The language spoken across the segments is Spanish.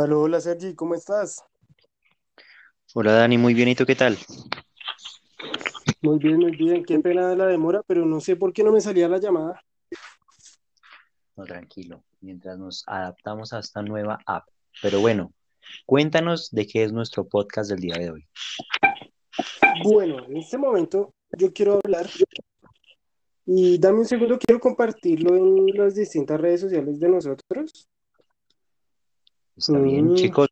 Aló, hola Sergi, ¿cómo estás? Hola Dani, muy bien, ¿y tú qué tal? Muy bien, muy bien, qué pena la demora, pero no sé por qué no me salía la llamada. No, tranquilo, mientras nos adaptamos a esta nueva app. Pero bueno, cuéntanos de qué es nuestro podcast del día de hoy. Bueno, en este momento yo quiero hablar y dame un segundo, quiero compartirlo en las distintas redes sociales de nosotros. ¿Está bien, Mm, chicos?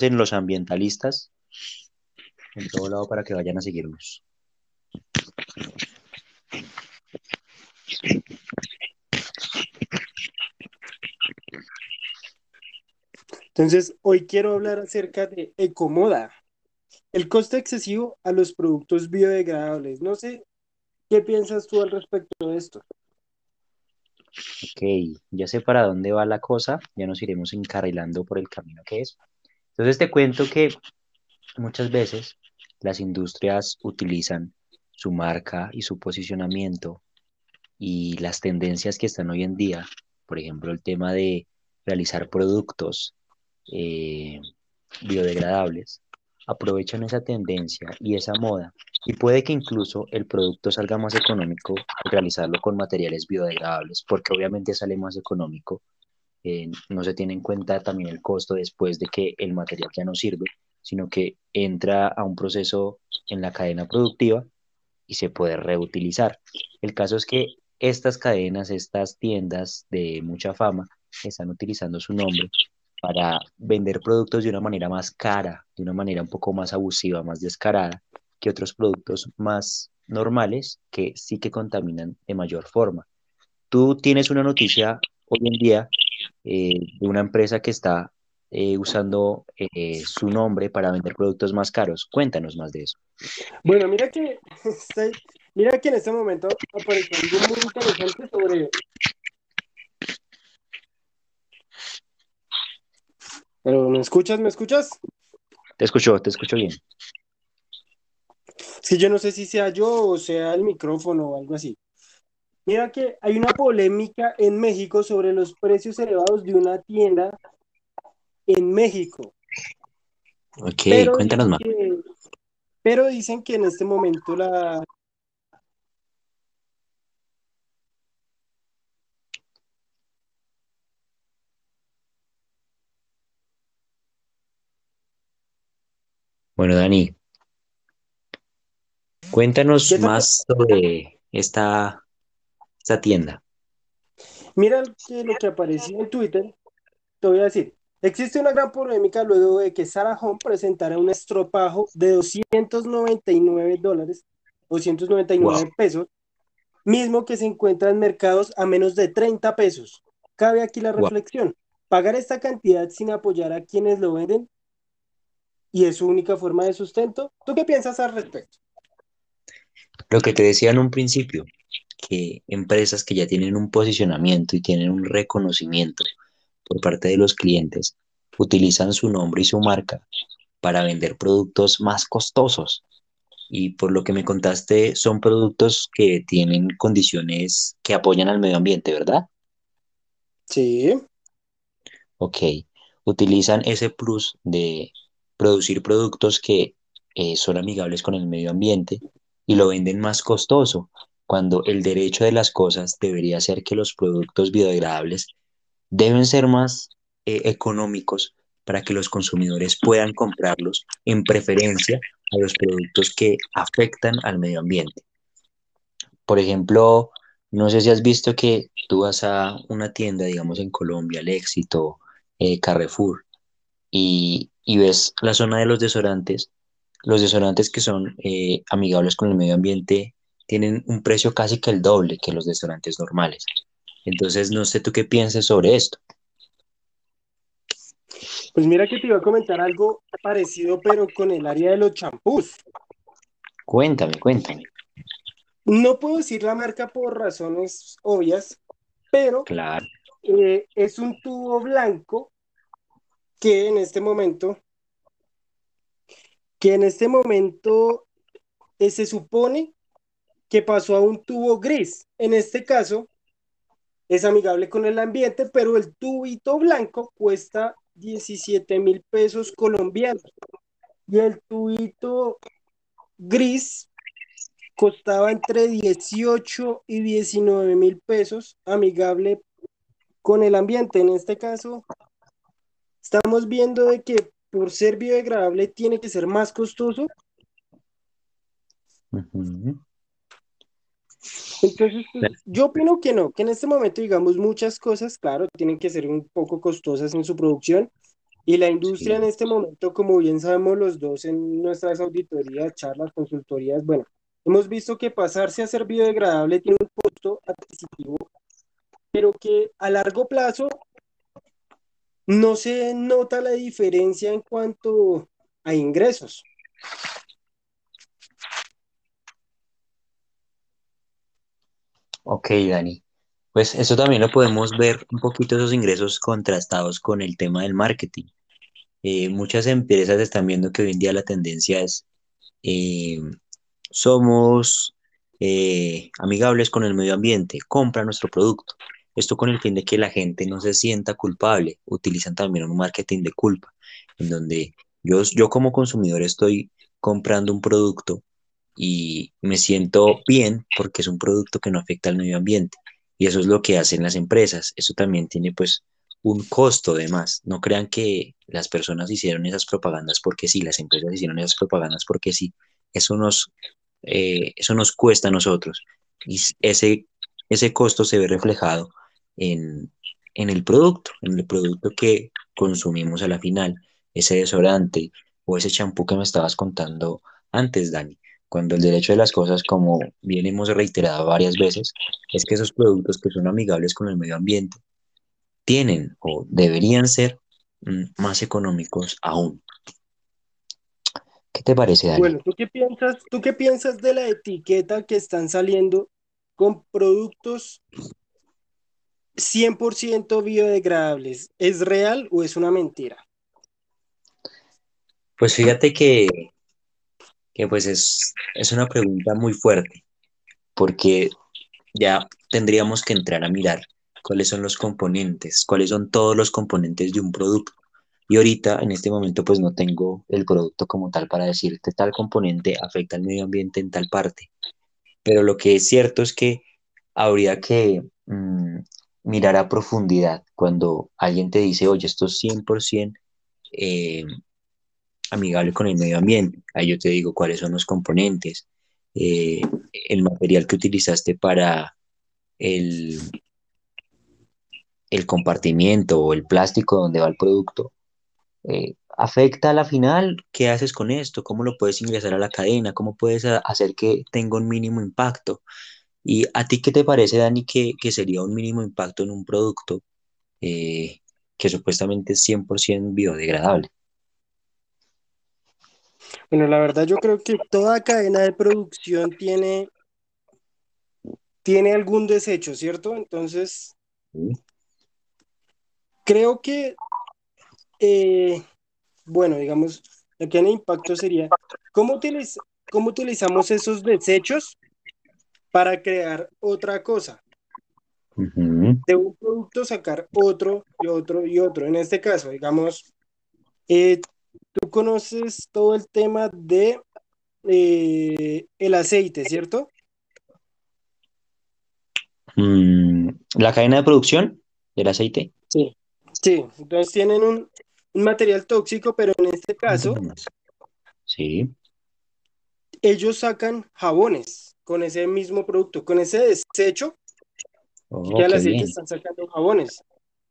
En los ambientalistas, en todo lado para que vayan a seguirnos. Entonces, hoy quiero hablar acerca de ecomoda, el coste excesivo a los productos biodegradables. No sé, ¿qué piensas tú al respecto de esto? Ok, ya sé para dónde va la cosa, ya nos iremos encarrilando por el camino que es. Entonces te cuento que muchas veces las industrias utilizan su marca y su posicionamiento y las tendencias que están hoy en día, por ejemplo, el tema de realizar productos eh, biodegradables, aprovechan esa tendencia y esa moda y puede que incluso el producto salga más económico al realizarlo con materiales biodegradables, porque obviamente sale más económico. eh, no se tiene en cuenta también el costo después de que el material ya no sirve, sino que entra a un proceso en la cadena productiva y se puede reutilizar. El caso es que estas cadenas, estas tiendas de mucha fama, están utilizando su nombre para vender productos de una manera más cara, de una manera un poco más abusiva, más descarada, que otros productos más normales que sí que contaminan de mayor forma. Tú tienes una noticia hoy en día eh, de una empresa que está eh, usando eh, su nombre para vender productos más caros. Cuéntanos más de eso. Bueno, mira que, estoy- mira que en este momento apareció algo muy interesante sobre Pero, ¿me escuchas? ¿Me escuchas? Te escucho, te escucho bien. Es que yo no sé si sea yo o sea el micrófono o algo así. Mira que hay una polémica en México sobre los precios elevados de una tienda en México, Ok, pero cuéntanos más. que, pero dicen que en este momento la... Bueno, Dani, cuéntanos más sobre esta, esta tienda. Mira que lo que apareció en Twitter, te voy a decir, existe una gran polémica luego de que Sarah Home presentara un estropajo de 299 dólares, Wow, 299 pesos mismo que se encuentra en mercados a menos de 30 pesos. Cabe aquí la wow. reflexión. Pagar esta cantidad sin apoyar a quienes lo venden y es su única forma de sustento. ¿Tú qué piensas al respecto? Lo que te decía en un principio, que empresas que ya tienen un posicionamiento y tienen un reconocimiento por parte de los clientes, utilizan su nombre y su marca para vender productos más costosos. Y por lo que me contaste, son productos que tienen condiciones que apoyan al medio ambiente, ¿verdad? Sí, Ok, utilizan ese plus de producir productos que eh, son amigables con el medio ambiente y lo venden más costoso, cuando el derecho de las cosas debería ser que los productos biodegradables deben ser más eh, económicos para que los consumidores puedan comprarlos en preferencia a los productos que afectan al medio ambiente. Por ejemplo, no sé si has visto que tú vas a una tienda, digamos en Colombia, El Éxito, eh, Carrefour, y, y ves la zona de los desodorantes, los desodorantes que son eh, amigables con el medio ambiente tienen un precio casi que el doble que los desodorantes normales. Entonces, no sé tú qué pienses sobre esto. pues mira que te iba a comentar algo parecido, pero con el área de los champús. Cuéntame, cuéntame. No puedo decir la marca por razones obvias, pero Claro, eh, es un tubo blanco que en este momento, que en este momento eh, se supone que pasó a un tubo gris. En este caso, es amigable con el ambiente, pero el tubito blanco cuesta 17 mil pesos colombianos. Y el tubito gris costaba entre 18 y 19 mil pesos, amigable con el ambiente. En este caso, estamos viendo de que por ser biodegradable tiene que ser más costoso. Entonces, pues, yo opino que no, que en este momento, digamos, muchas cosas, claro, tienen que ser un poco costosas en su producción. Y la industria en este momento, como bien sabemos los dos en nuestras auditorías, charlas, consultorías, bueno, hemos visto que pasarse a ser biodegradable tiene un costo adquisitivo, pero que a largo plazo no se nota la diferencia en cuanto a ingresos. Ok, Dani. Pues eso también lo podemos ver un poquito esos ingresos contrastados con el tema del marketing. Eh, muchas empresas están viendo que hoy en día la tendencia es eh, somos eh, amigables con el medio ambiente, compra nuestro producto. Esto con el fin de que la gente no se sienta culpable. Utilizan también un marketing de culpa, en donde yo, yo como consumidor estoy comprando un producto y me siento bien porque es un producto que no afecta al medio ambiente. Y eso es lo que hacen las empresas. Eso también tiene pues un costo de más. No crean que las personas hicieron esas propagandas porque sí, las empresas hicieron esas propagandas porque sí. Eso nos, eh, eso nos cuesta a nosotros. Y ese, ese costo se ve reflejado en, en el producto, en el producto que consumimos a la final, ese desodorante o ese champú que me estabas contando antes, Dani cuando el derecho de las cosas, como bien hemos reiterado varias veces, es que esos productos que son amigables con el medio ambiente tienen o deberían ser mm, más económicos aún. ¿Qué te parece, Dani? Bueno, ¿tú qué piensas, tú qué piensas de la etiqueta que están saliendo con productos 100% biodegradables? ¿Es real o es una mentira? Pues fíjate que que pues es, es una pregunta muy fuerte, porque ya tendríamos que entrar a mirar cuáles son los componentes, cuáles son todos los componentes de un producto. Y ahorita, en este momento, pues no tengo el producto como tal para decirte tal componente afecta al medio ambiente en tal parte. Pero lo que es cierto es que habría que mm, mirar a profundidad cuando alguien te dice, oye, esto es 100% eh, amigable con el medio ambiente. Ahí yo te digo cuáles son los componentes, eh, el material que utilizaste para el, el compartimiento o el plástico donde va el producto. Eh, ¿Afecta a la final? ¿Qué haces con esto? ¿Cómo lo puedes ingresar a la cadena? ¿Cómo puedes hacer que tenga un mínimo impacto? ¿Y a ti qué te parece, Dani, que, sería un mínimo impacto en un producto eh, que supuestamente es 100% biodegradable? Bueno, la verdad yo creo que toda cadena de producción tiene, tiene algún desecho, ¿cierto? Entonces, creo que, eh, bueno, digamos, lo que impacto sería, ¿cómo, ¿cómo utilizamos esos desechos para crear otra cosa? De un producto sacar otro y otro y otro. En este caso, digamos, eh, Tú conoces todo el tema de eh, el aceite, ¿cierto? Mm, la cadena de producción del aceite. Sí, sí. Entonces tienen un, material tóxico, pero en este caso, sí. ellos sacan jabones con ese mismo producto, con ese desecho oh, que al aceite están sacando jabones.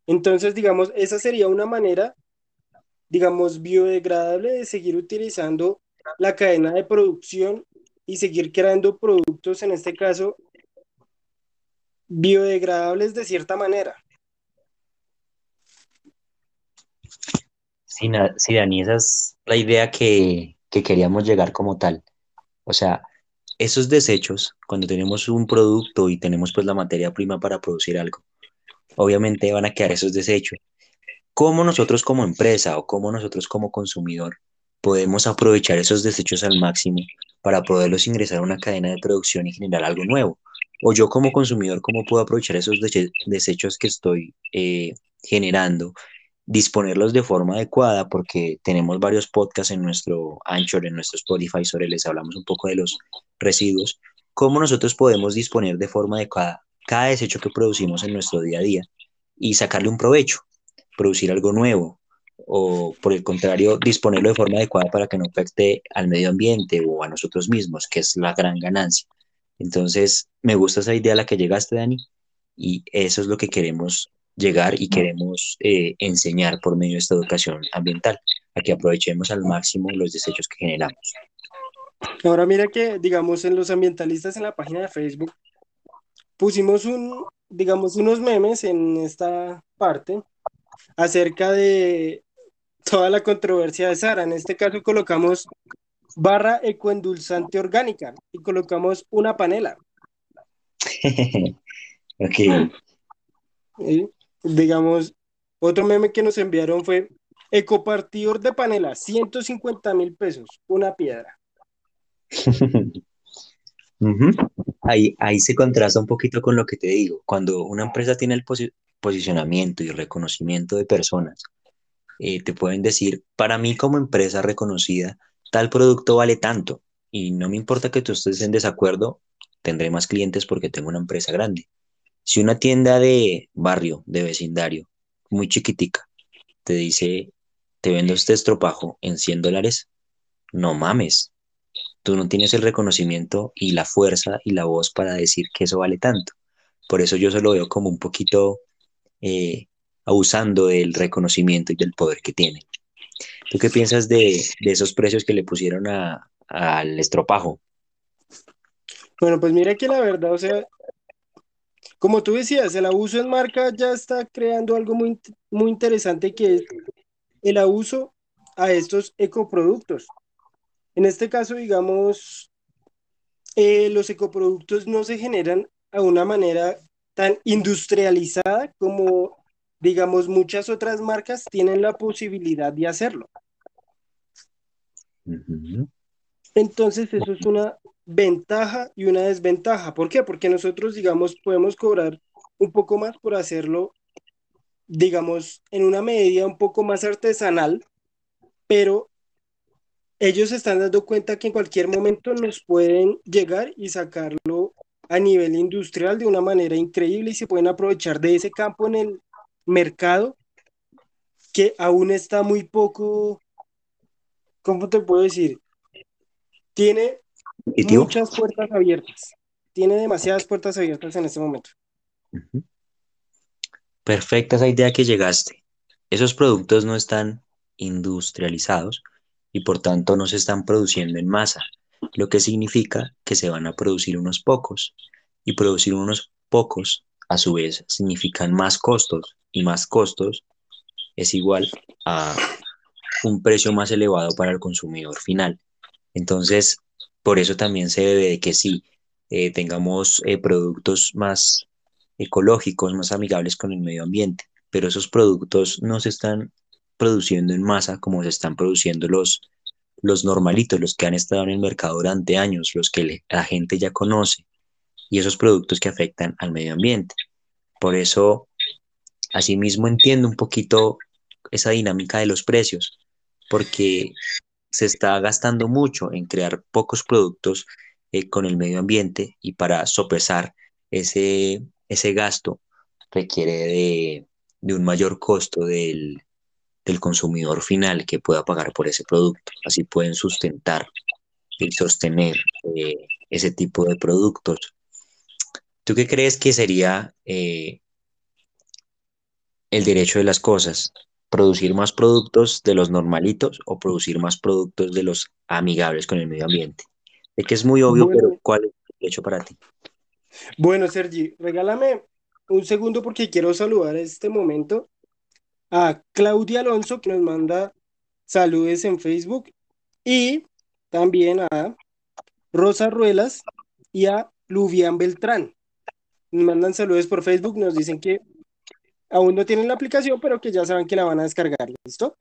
Entonces, digamos, esa sería una manera digamos, biodegradable de seguir utilizando la cadena de producción y seguir creando productos, en este caso, biodegradables de cierta manera. Sí, Dani, esa es la idea que, que queríamos llegar como tal. O sea, esos desechos, cuando tenemos un producto y tenemos pues la materia prima para producir algo, obviamente van a quedar esos desechos cómo nosotros como empresa o cómo nosotros como consumidor podemos aprovechar esos desechos al máximo para poderlos ingresar a una cadena de producción y generar algo nuevo. O yo como consumidor, ¿cómo puedo aprovechar esos desechos que estoy eh, generando disponerlos de forma adecuada, porque tenemos varios podcasts en nuestro Anchor, en nuestro Spotify, sobre les hablamos un poco de los residuos, cómo nosotros podemos disponer de forma adecuada cada desecho que producimos en nuestro día a día y sacarle un provecho, producir algo nuevo, o por el contrario, disponerlo de forma adecuada para que no afecte al medio ambiente o a nosotros mismos, que es la gran ganancia. Entonces, me gusta esa idea a la que llegaste, Dani, y eso es lo que queremos llegar y queremos eh, enseñar por medio de esta educación ambiental, a que aprovechemos al máximo los desechos que generamos. Ahora mira que, digamos, en los ambientalistas en la página de Facebook pusimos un, digamos, unos memes en esta parte acerca de toda la controversia de Sara. En este caso colocamos barra ecoendulzante orgánica y colocamos una panela. ok. Digamos, otro meme que nos enviaron fue ecopartidor de panela, 150 mil pesos, una piedra. ahí, ahí se contrasta un poquito con lo que te digo. Cuando una empresa tiene el posicionamiento y reconocimiento de personas, eh, te pueden decir, para mí como empresa reconocida, tal producto vale tanto y no me importa que tú estés en desacuerdo, tendré más clientes porque tengo una empresa grande. Si una tienda de barrio, de vecindario, muy chiquitica, te dice, te vendo este estropajo en 100 dólares, no mames, tú no tienes el reconocimiento y la fuerza y la voz para decir que eso vale tanto. Por eso yo se lo veo como un poquito eh, abusando del reconocimiento y del poder que tiene. ¿Tú qué piensas de, esos precios que le pusieron al estropajo? Bueno, pues mira que la verdad, o sea, como tú decías, el abuso en marca ya está creando algo muy, muy interesante que es el abuso a estos ecoproductos. En este caso, digamos, eh, los ecoproductos no se generan a una manera tan industrializada como digamos, muchas otras marcas tienen la posibilidad de hacerlo. Entonces, eso es una ventaja y una desventaja. ¿Por qué? Porque nosotros, digamos, podemos cobrar un poco más por hacerlo, digamos, en una medida un poco más artesanal, pero ellos están dando cuenta que en cualquier momento nos pueden llegar y sacarlo a nivel industrial de una manera increíble y se pueden aprovechar de ese campo en el mercado que aún está muy poco, ¿cómo te puedo decir? Tiene muchas puertas abiertas. Tiene demasiadas puertas abiertas en este momento. Perfecta esa idea que llegaste. Esos productos no están industrializados y por tanto no se están produciendo en masa, lo que significa que se van a producir unos pocos y producir unos pocos a su vez significan más costos y más costos es igual a un precio más elevado para el consumidor final. Entonces, por eso también se debe de que sí eh, tengamos eh, productos más ecológicos, más amigables con el medio ambiente, pero esos productos no se están produciendo en masa como se están produciendo los, los normalitos, los que han estado en el mercado durante años, los que la gente ya conoce, y esos productos que afectan al medio ambiente. Por eso, asimismo, entiendo un poquito esa dinámica de los precios, porque se está gastando mucho en crear pocos productos eh, con el medio ambiente y para sopesar ese, ese gasto requiere de, un mayor costo del, consumidor final que pueda pagar por ese producto. Así pueden sustentar y sostener eh, ese tipo de productos ¿Tú qué crees que sería eh, el derecho de las cosas? ¿Producir más productos de los normalitos o producir más productos de los amigables con el medio ambiente? De que es muy obvio, pero ¿cuál es el derecho para ti? Bueno, Sergi, regálame un segundo porque quiero saludar en este momento a Claudia Alonso que nos manda saludos en Facebook y también a Rosa Ruelas y a Luvian Beltrán nos mandan saludos por Facebook, nos dicen que aún no tienen la aplicación, pero que ya saben que la van a descargar, ¿listo?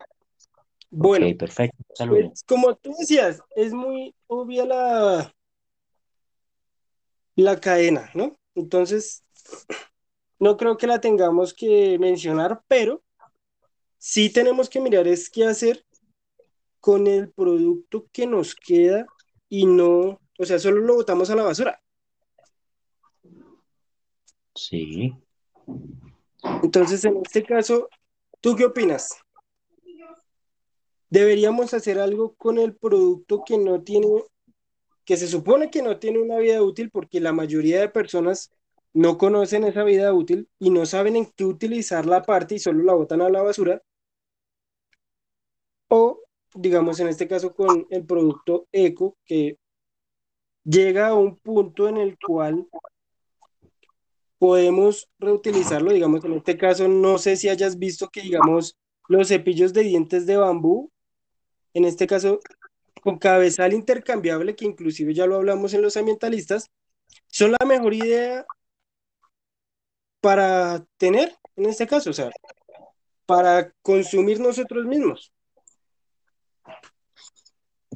Bueno, perfecto. Pues, como tú decías, es muy obvia la, la cadena, ¿no? Entonces, no creo que la tengamos que mencionar, pero sí tenemos que mirar es qué hacer con el producto que nos queda y no, o sea, solo lo botamos a la basura. Sí. Entonces, en este caso, ¿tú qué opinas? ¿Deberíamos hacer algo con el producto que no tiene, que se supone que no tiene una vida útil porque la mayoría de personas no conocen esa vida útil y no saben en qué utilizar la parte y solo la botan a la basura? O, digamos, en este caso con el producto eco, que llega a un punto en el cual podemos reutilizarlo, digamos, en este caso, no sé si hayas visto que, digamos, los cepillos de dientes de bambú, en este caso, con cabezal intercambiable, que inclusive ya lo hablamos en los ambientalistas, son la mejor idea para tener, en este caso, o sea, para consumir nosotros mismos.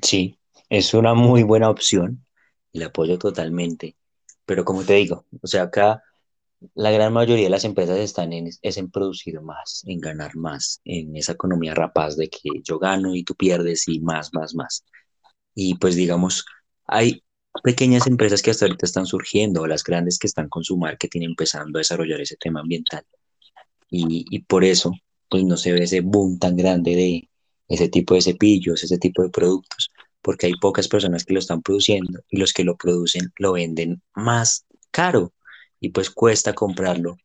Sí, es una muy buena opción y la apoyo totalmente. Pero como te digo, o sea, acá la gran mayoría de las empresas están en, en producir más, en ganar más, en esa economía rapaz de que yo gano y tú pierdes y más, más, más. Y pues digamos, hay pequeñas empresas que hasta ahorita están surgiendo, las grandes que están con su marketing empezando a desarrollar ese tema ambiental. Y, y por eso, pues no se ve ese boom tan grande de ese tipo de cepillos, ese tipo de productos, porque hay pocas personas que lo están produciendo y los que lo producen lo venden más caro y pues cuesta comprarlo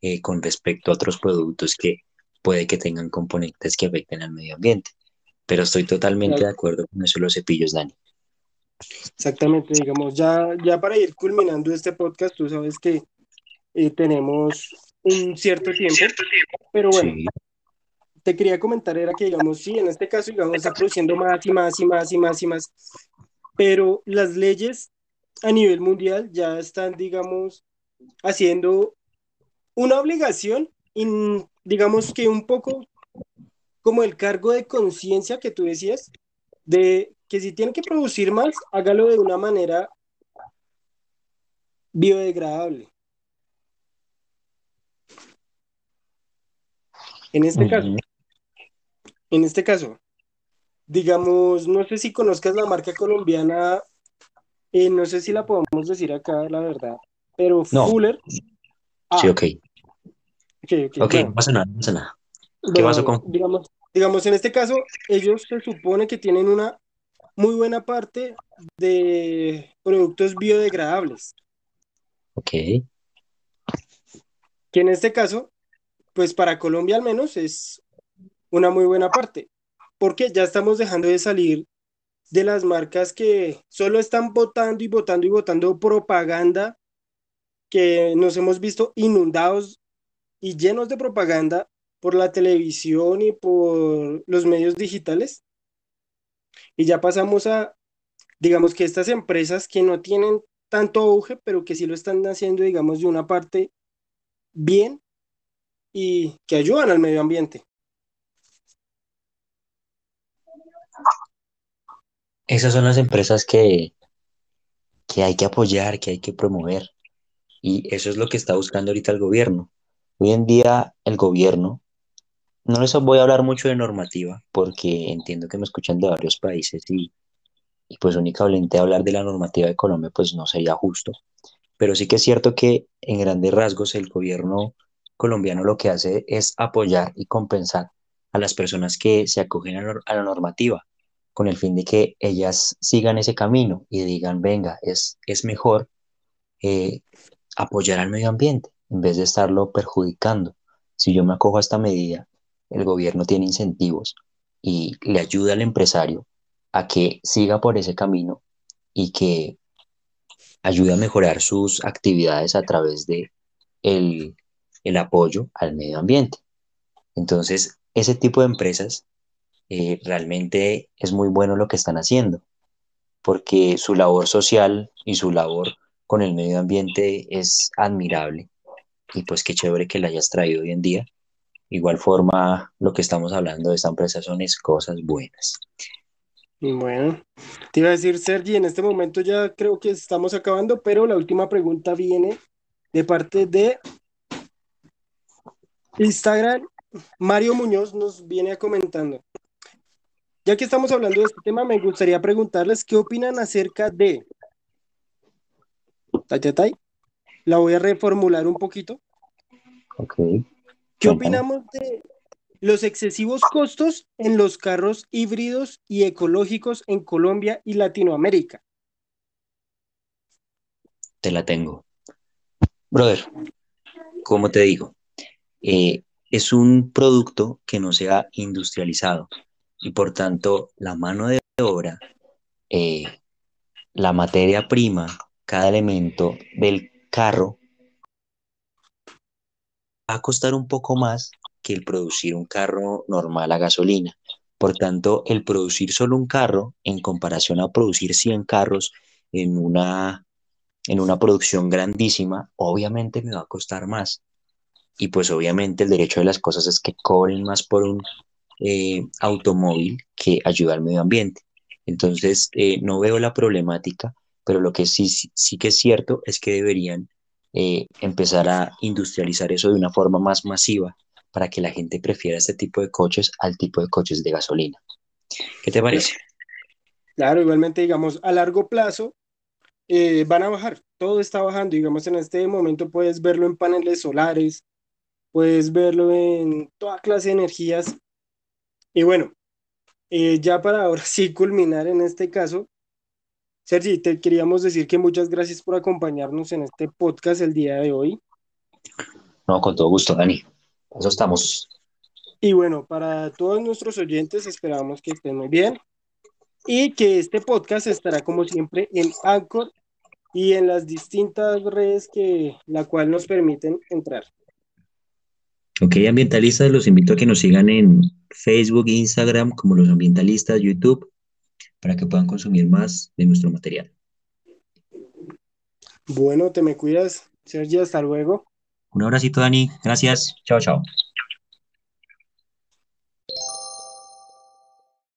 eh, con respecto a otros productos que puede que tengan componentes que afecten al medio ambiente. Pero estoy totalmente de acuerdo con eso los cepillos, Dani. Exactamente, digamos, ya, ya para ir culminando este podcast, tú sabes que eh, tenemos un cierto tiempo, pero bueno, te quería comentar era que, digamos, sí, en este caso, digamos, está produciendo más y más y más y más y más, pero las leyes a nivel mundial ya están, digamos, haciendo una obligación, y digamos que un poco como el cargo de conciencia que tú decías, de que si tiene que producir más, hágalo de una manera biodegradable. En este caso, en este caso, digamos, no sé si conozcas la marca colombiana, eh, no sé si la podemos decir acá, la verdad, pero Fuller. Ah. Sí, ok. Ok, no pasa nada, no pasa nada. ¿Qué pasó con? Digamos, digamos, en este caso, ellos se supone que tienen una muy buena parte de productos biodegradables. Ok. Que en este caso, pues para Colombia al menos es una muy buena parte, porque ya estamos dejando de salir de las marcas que solo están votando y votando y votando propaganda que nos hemos visto inundados y llenos de propaganda por la televisión y por los medios digitales. Y ya pasamos a, digamos que estas empresas que no tienen tanto auge, pero que sí lo están haciendo, digamos, de una parte bien y que ayudan al medio ambiente. Esas son las empresas que, que hay que apoyar, que hay que promover. Y eso es lo que está buscando ahorita el gobierno. Hoy en día el gobierno, no les voy a hablar mucho de normativa, porque entiendo que me escuchan de varios países y, y pues únicamente hablar de la normativa de Colombia pues no sería justo. Pero sí que es cierto que en grandes rasgos el gobierno colombiano lo que hace es apoyar y compensar a las personas que se acogen a, la normativa con el fin de que ellas sigan ese camino y digan, venga, es, es mejor eh, apoyar al medio ambiente en vez de estarlo perjudicando. Si yo me acojo a esta medida, el gobierno tiene incentivos y le ayuda al empresario a que siga por ese camino y que ayude a mejorar sus actividades a través de el, el apoyo al medio ambiente. Entonces, ese tipo de empresas eh, realmente es muy bueno lo que están haciendo, porque su labor social y su labor con el medio ambiente es admirable y pues qué chévere que la hayas traído hoy en día. Igual forma, lo que estamos hablando de esta empresa son cosas buenas. Bueno, te iba a decir, Sergi, en este momento ya creo que estamos acabando, pero la última pregunta viene de parte de Instagram Mario Muñoz nos viene comentando. Ya que estamos hablando de este tema, me gustaría preguntarles qué opinan acerca de... La voy a reformular un poquito. Ok. ¿Qué opinamos de los excesivos costos en los carros híbridos y ecológicos en Colombia y Latinoamérica? Te la tengo. Brother, como te digo, eh, es un producto que no se ha industrializado y por tanto la mano de obra, eh, la materia prima, cada elemento del carro va a costar un poco más que el producir un carro normal a gasolina. Por tanto, el producir solo un carro en comparación a producir 100 carros en una, en una producción grandísima, obviamente me va a costar más. Y pues obviamente el derecho de las cosas es que cobren más por un eh, automóvil que ayuda al medio ambiente. Entonces, eh, no veo la problemática, pero lo que sí, sí, que es cierto es que deberían eh, empezar a industrializar eso de una forma más masiva para que la gente prefiera este tipo de coches al tipo de coches de gasolina. ¿Qué te parece? Claro, igualmente, digamos, a largo plazo van a bajar, todo está bajando, digamos, en este momento puedes verlo en paneles solares, puedes verlo en toda clase de energías y bueno, eh, ya para ahora sí culminar en este caso, Sergi, te queríamos decir que muchas gracias por acompañarnos en este podcast el día de hoy. No, con todo gusto, Dani. Eso estamos. Y bueno, para todos nuestros oyentes, esperamos que estén muy bien y que este podcast estará como siempre en Anchor y en las distintas redes que la cual nos permiten entrar. Ok, ambientalistas, los invito a que nos sigan en Facebook, Instagram, como los ambientalistas, YouTube, para que puedan consumir más de nuestro material. Bueno, te me cuidas, Sergio, hasta luego. Un abracito, Dani. Gracias. Chao, chao.